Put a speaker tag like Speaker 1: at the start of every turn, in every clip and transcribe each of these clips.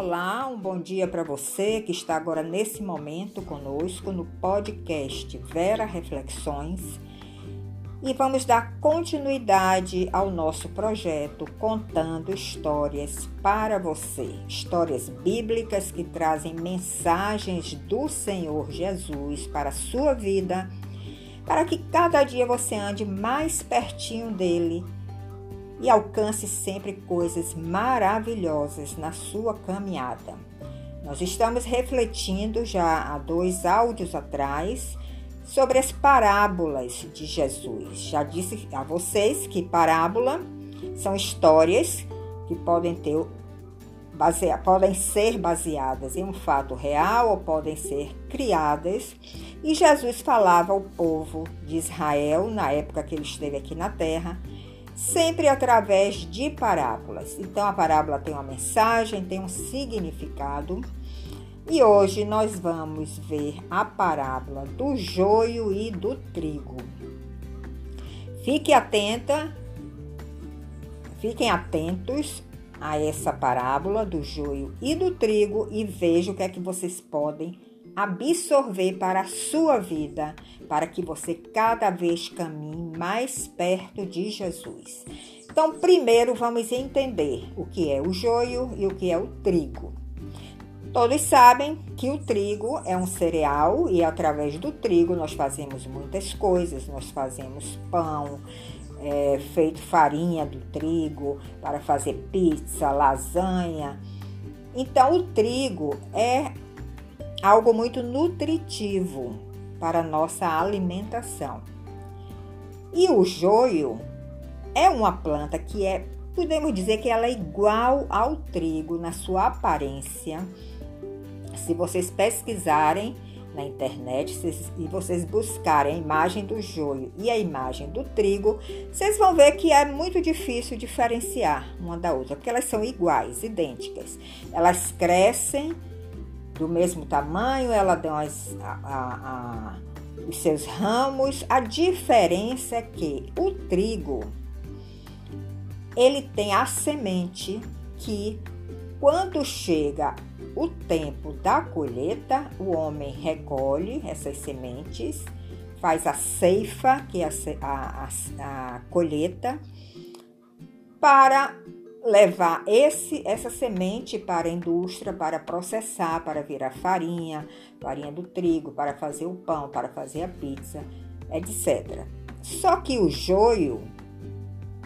Speaker 1: Olá, um bom dia para você que está agora nesse momento conosco no podcast Vera Reflexões. E vamos dar continuidade ao nosso projeto contando histórias para você, histórias bíblicas que trazem mensagens do Senhor Jesus para a sua vida, para que cada dia você ande mais pertinho dele e alcance sempre coisas maravilhosas na sua caminhada. Nós estamos refletindo já há dois áudios atrás sobre as parábolas de Jesus. Já disse a vocês que parábola são histórias que podem ter basea, podem ser baseadas em um fato real ou podem ser criadas. E Jesus falava ao povo de Israel na época que ele esteve aqui na terra sempre através de parábolas. Então a parábola tem uma mensagem, tem um significado. E hoje nós vamos ver a parábola do joio e do trigo. Fique atenta, fiquem atentos a essa parábola do joio e do trigo e vejam o que é que vocês podem absorver para a sua vida, para que você cada vez caminhe mais perto de Jesus. Então, primeiro vamos entender o que é o joio e o que é o trigo. Todos sabem que o trigo é um cereal e através do trigo nós fazemos muitas coisas. Nós fazemos pão, é, feito farinha do trigo para fazer pizza, lasanha. Então, o trigo é algo muito nutritivo para nossa alimentação. E o joio é uma planta que é, podemos dizer que ela é igual ao trigo na sua aparência. Se vocês pesquisarem na internet e vocês buscarem a imagem do joio e a imagem do trigo, vocês vão ver que é muito difícil diferenciar uma da outra, porque elas são iguais, idênticas. Elas crescem do mesmo tamanho, ela dá as, a, a, a, os seus ramos. A diferença é que o trigo ele tem a semente que quando chega o tempo da colheita, o homem recolhe essas sementes, faz a ceifa, que é a, a, a colheita, para levar esse, essa semente para a indústria, para processar, para virar farinha, farinha do trigo, para fazer o pão, para fazer a pizza, etc. Só que o joio,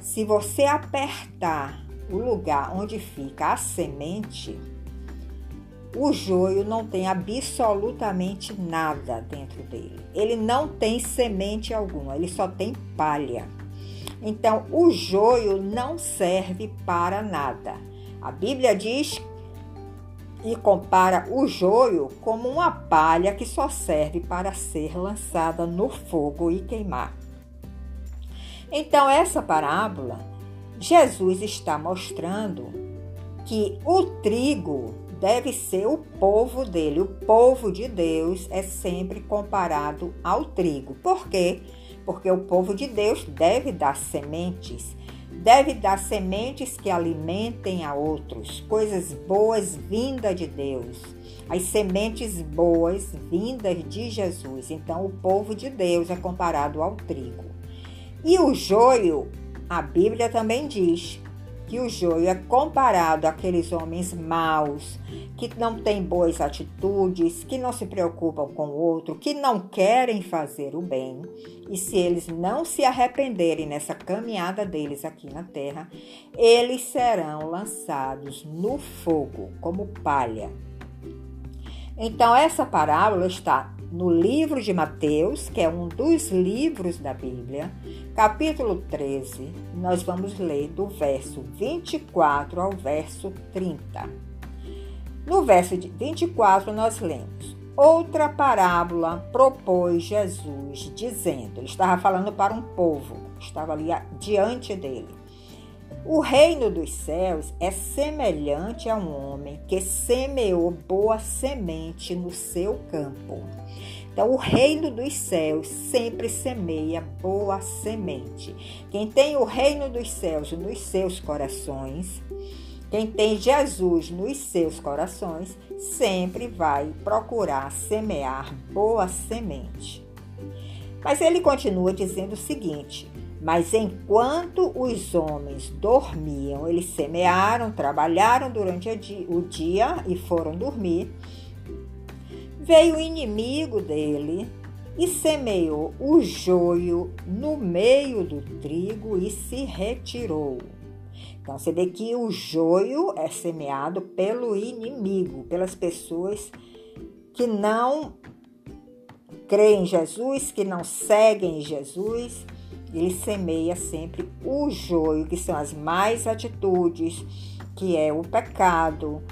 Speaker 1: se você apertar o lugar onde fica a semente, o joio não tem absolutamente nada dentro dele. Ele não tem semente alguma, ele só tem palha. Então, o joio não serve para nada. A Bíblia diz e compara o joio como uma palha que só serve para ser lançada no fogo e queimar. Então, essa parábola, Jesus está mostrando que o trigo deve ser o povo dele. O povo de Deus é sempre comparado ao trigo. Por quê? Porque o povo de Deus deve dar sementes, deve dar sementes que alimentem a outros, coisas boas vindas de Deus, as sementes boas vindas de Jesus. Então, o povo de Deus é comparado ao trigo. E o joio, a Bíblia também diz que o joio é comparado àqueles homens maus, que não têm boas atitudes, que não se preocupam com o outro, que não querem fazer o bem. E se eles não se arrependerem nessa caminhada deles aqui na terra, eles serão lançados no fogo como palha. Então, essa parábola está no livro de Mateus, que é um dos livros da Bíblia, capítulo 13. Nós vamos ler do verso 24 ao verso 30. No verso 24, nós lemos: Outra parábola propôs Jesus, dizendo: Ele estava falando para um povo, estava ali diante dele. O reino dos céus é semelhante a um homem que semeou boa semente no seu campo. Então, o reino dos céus sempre semeia boa semente. Quem tem o reino dos céus nos seus corações Quem tem Jesus nos seus corações sempre vai procurar semear boa semente. Mas ele continua dizendo o seguinte: Mas enquanto os homens dormiam, eles semearam, trabalharam durante o dia e foram dormir. Veio o inimigo dele e semeou o joio no meio do trigo e se retirou. Então você vê que o joio é semeado pelo inimigo, pelas pessoas que não creem em Jesus, que não seguem Jesus. Ele semeia sempre o joio, que são as mais atitudes, que é o pecado.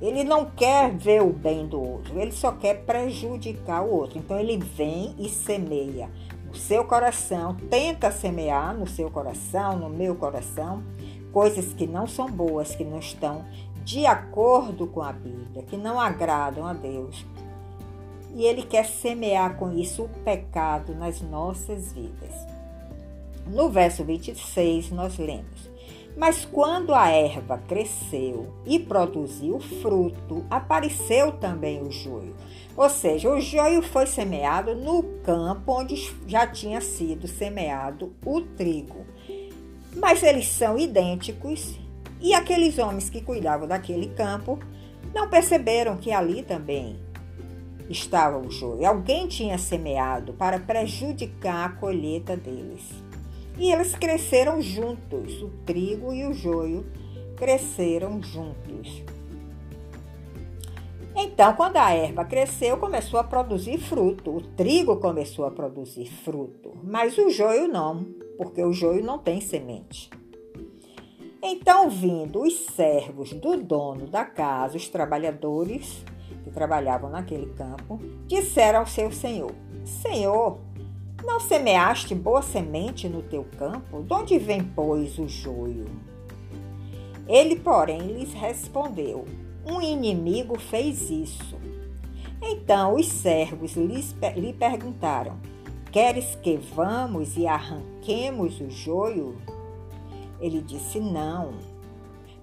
Speaker 1: Ele não quer ver o bem do outro, ele só quer prejudicar o outro. Então ele vem e semeia no seu coração, tenta semear no seu coração, no meu coração, coisas que não são boas, que não estão de acordo com a Bíblia, que não agradam a Deus. E Ele quer semear com isso o pecado nas nossas vidas. No verso 26, nós lemos: Mas quando a erva cresceu e produziu fruto, apareceu também o joio. Ou seja, o joio foi semeado no campo onde já tinha sido semeado o trigo mas eles são idênticos e aqueles homens que cuidavam daquele campo não perceberam que ali também estava o joio. Alguém tinha semeado para prejudicar a colheita deles. E eles cresceram juntos, o trigo e o joio cresceram juntos. Então, quando a erva cresceu, começou a produzir fruto. O trigo começou a produzir fruto, mas o joio não porque o joio não tem semente. Então, vindo os servos do dono da casa, os trabalhadores que trabalhavam naquele campo, disseram ao seu senhor: Senhor, não semeaste boa semente no teu campo? De onde vem, pois, o joio? Ele, porém, lhes respondeu: Um inimigo fez isso. Então os servos lhe perguntaram: Queres que vamos e arranquemos o joio? Ele disse: Não,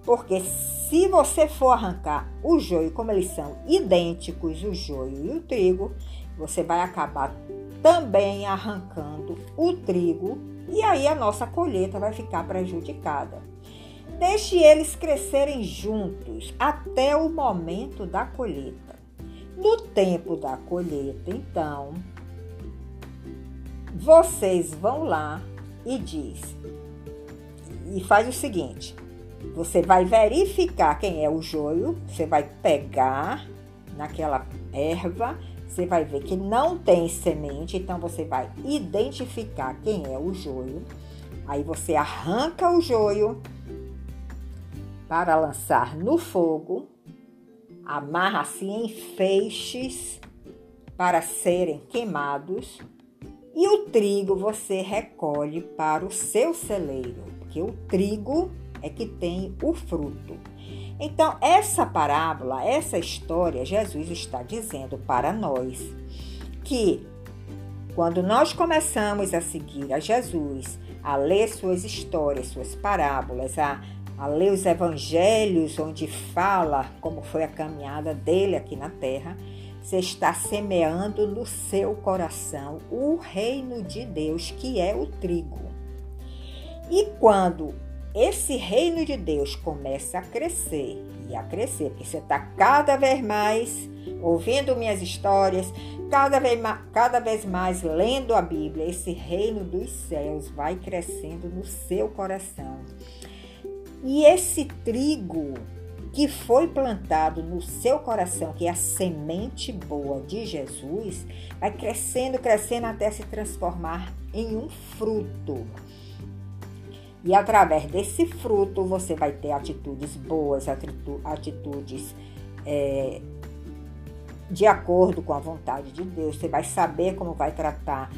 Speaker 1: porque se você for arrancar o joio, como eles são idênticos, o joio e o trigo, você vai acabar também arrancando o trigo e aí a nossa colheita vai ficar prejudicada. Deixe eles crescerem juntos até o momento da colheita. No tempo da colheita, então, vocês vão lá e diz e faz o seguinte: você vai verificar quem é o joio, você vai pegar naquela erva, você vai ver que não tem semente, então você vai identificar quem é o joio. Aí você arranca o joio para lançar no fogo, amarra assim em feixes para serem queimados e o trigo você recolhe para o seu celeiro, porque o trigo é que tem o fruto. Então, essa parábola, essa história, Jesus está dizendo para nós que quando nós começamos a seguir a Jesus, a ler suas histórias, suas parábolas, a, a ler os evangelhos onde fala como foi a caminhada dele aqui na terra, você está semeando no seu coração o reino de Deus, que é o trigo. E quando esse reino de Deus começa a crescer e a crescer, porque você está cada vez mais ouvindo minhas histórias, cada vez, mais, cada vez mais lendo a Bíblia, esse reino dos céus vai crescendo no seu coração. E esse trigo que foi plantado no seu coração, que é a semente boa de Jesus, vai crescendo, crescendo até se transformar em um fruto. E através desse fruto você vai ter atitudes boas, atitudes é, de acordo com a vontade de Deus. Você vai saber como vai tratar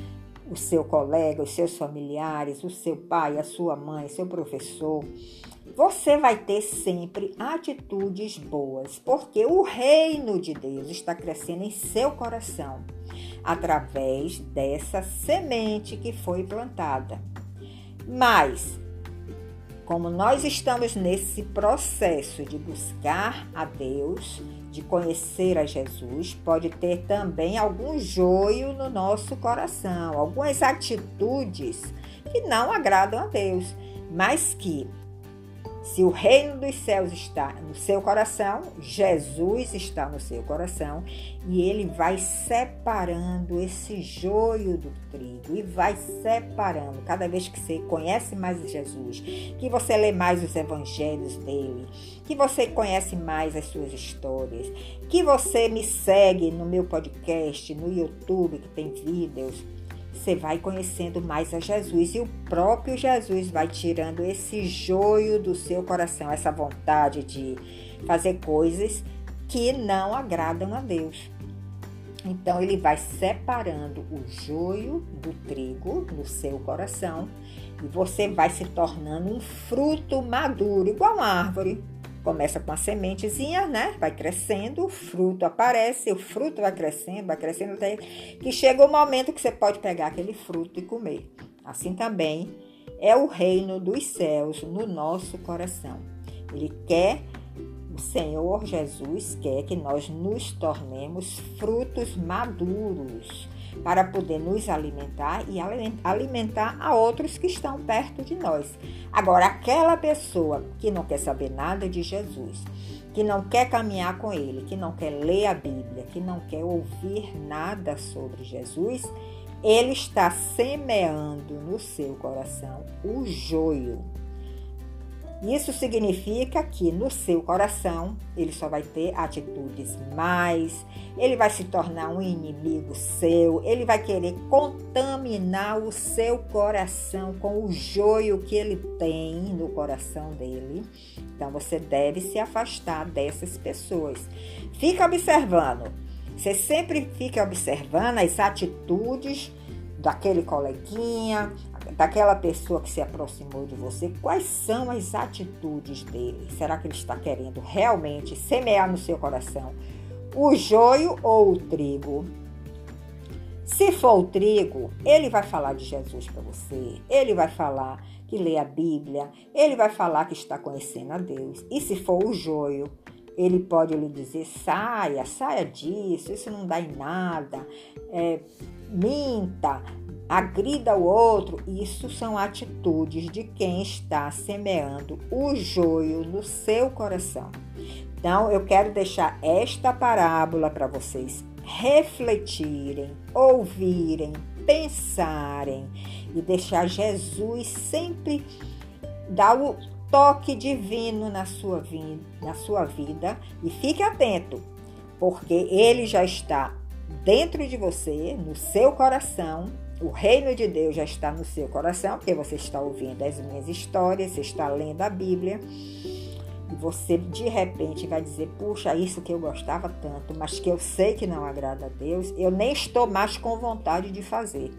Speaker 1: o seu colega, os seus familiares, o seu pai, a sua mãe, seu professor você vai ter sempre atitudes boas, porque o reino de Deus está crescendo em seu coração através dessa semente que foi plantada. Mas como nós estamos nesse processo de buscar a Deus, de conhecer a Jesus, pode ter também algum joio no nosso coração, algumas atitudes que não agradam a Deus, mas que se o reino dos céus está no seu coração, Jesus está no seu coração e ele vai separando esse joio do trigo e vai separando. Cada vez que você conhece mais Jesus, que você lê mais os evangelhos dele, que você conhece mais as suas histórias, que você me segue no meu podcast, no YouTube, que tem vídeos você vai conhecendo mais a Jesus e o próprio Jesus vai tirando esse joio do seu coração, essa vontade de fazer coisas que não agradam a Deus. Então ele vai separando o joio do trigo no seu coração e você vai se tornando um fruto maduro, igual uma árvore começa com a sementezinha, né? Vai crescendo, o fruto aparece, o fruto vai crescendo, vai crescendo até que chega o momento que você pode pegar aquele fruto e comer. Assim também é o reino dos céus no nosso coração. Ele quer, o Senhor Jesus quer que nós nos tornemos frutos maduros para poder nos alimentar e alimentar a outros que estão perto de nós. Agora, aquela pessoa que não quer saber nada de Jesus, que não quer caminhar com ele, que não quer ler a Bíblia, que não quer ouvir nada sobre Jesus, ele está semeando no seu coração o joio isso significa que no seu coração ele só vai ter atitudes mais, ele vai se tornar um inimigo seu, ele vai querer contaminar o seu coração com o joio que ele tem no coração dele. Então você deve se afastar dessas pessoas. Fica observando. Você sempre fica observando as atitudes daquele coleguinha, daquela pessoa que se aproximou de você, quais são as atitudes dele? Será que ele está querendo realmente semear no seu coração o joio ou o trigo? Se for o trigo, ele vai falar de Jesus para você, ele vai falar que lê a Bíblia, ele vai falar que está conhecendo a Deus. E se for o joio, ele pode lhe dizer: saia, saia disso, isso não dá em nada, é, minta, agrida o outro, isso são atitudes de quem está semeando o joio no seu coração. Então, eu quero deixar esta parábola para vocês refletirem, ouvirem, pensarem e deixar Jesus sempre dar o toque divino na sua, vida, na sua vida e fique atento, porque ele já está dentro de você, no seu coração, o reino de Deus já está no seu coração, porque você está ouvindo as minhas histórias, você está lendo a Bíblia. E você de repente vai dizer: Puxa, isso que eu gostava tanto, mas que eu sei que não agrada a Deus, eu nem estou mais com vontade de fazer.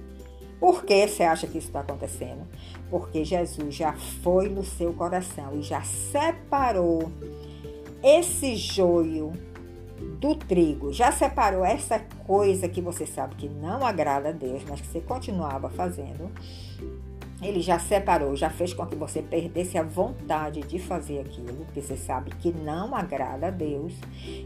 Speaker 1: Por que você acha que isso está acontecendo? Porque Jesus já foi no seu coração e já separou esse joio do trigo. Já separou essa coisa que você sabe que não agrada a Deus, mas que você continuava fazendo? Ele já separou, já fez com que você perdesse a vontade de fazer aquilo, porque você sabe que não agrada a Deus,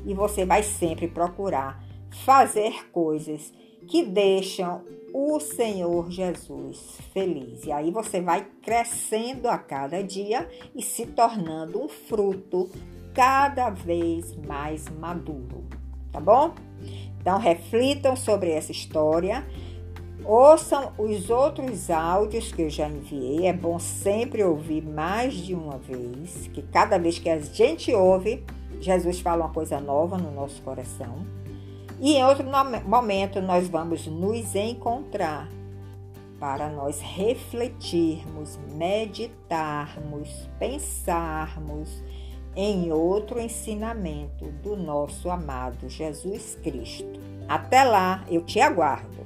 Speaker 1: e você vai sempre procurar fazer coisas que deixam o Senhor Jesus feliz. E aí você vai crescendo a cada dia e se tornando um fruto cada vez mais maduro, tá bom? Então reflitam sobre essa história. Ouçam os outros áudios que eu já enviei. É bom sempre ouvir mais de uma vez, que cada vez que a gente ouve, Jesus fala uma coisa nova no nosso coração. E em outro momento nós vamos nos encontrar para nós refletirmos, meditarmos, pensarmos em outro ensinamento do nosso amado Jesus Cristo. Até lá, eu te aguardo.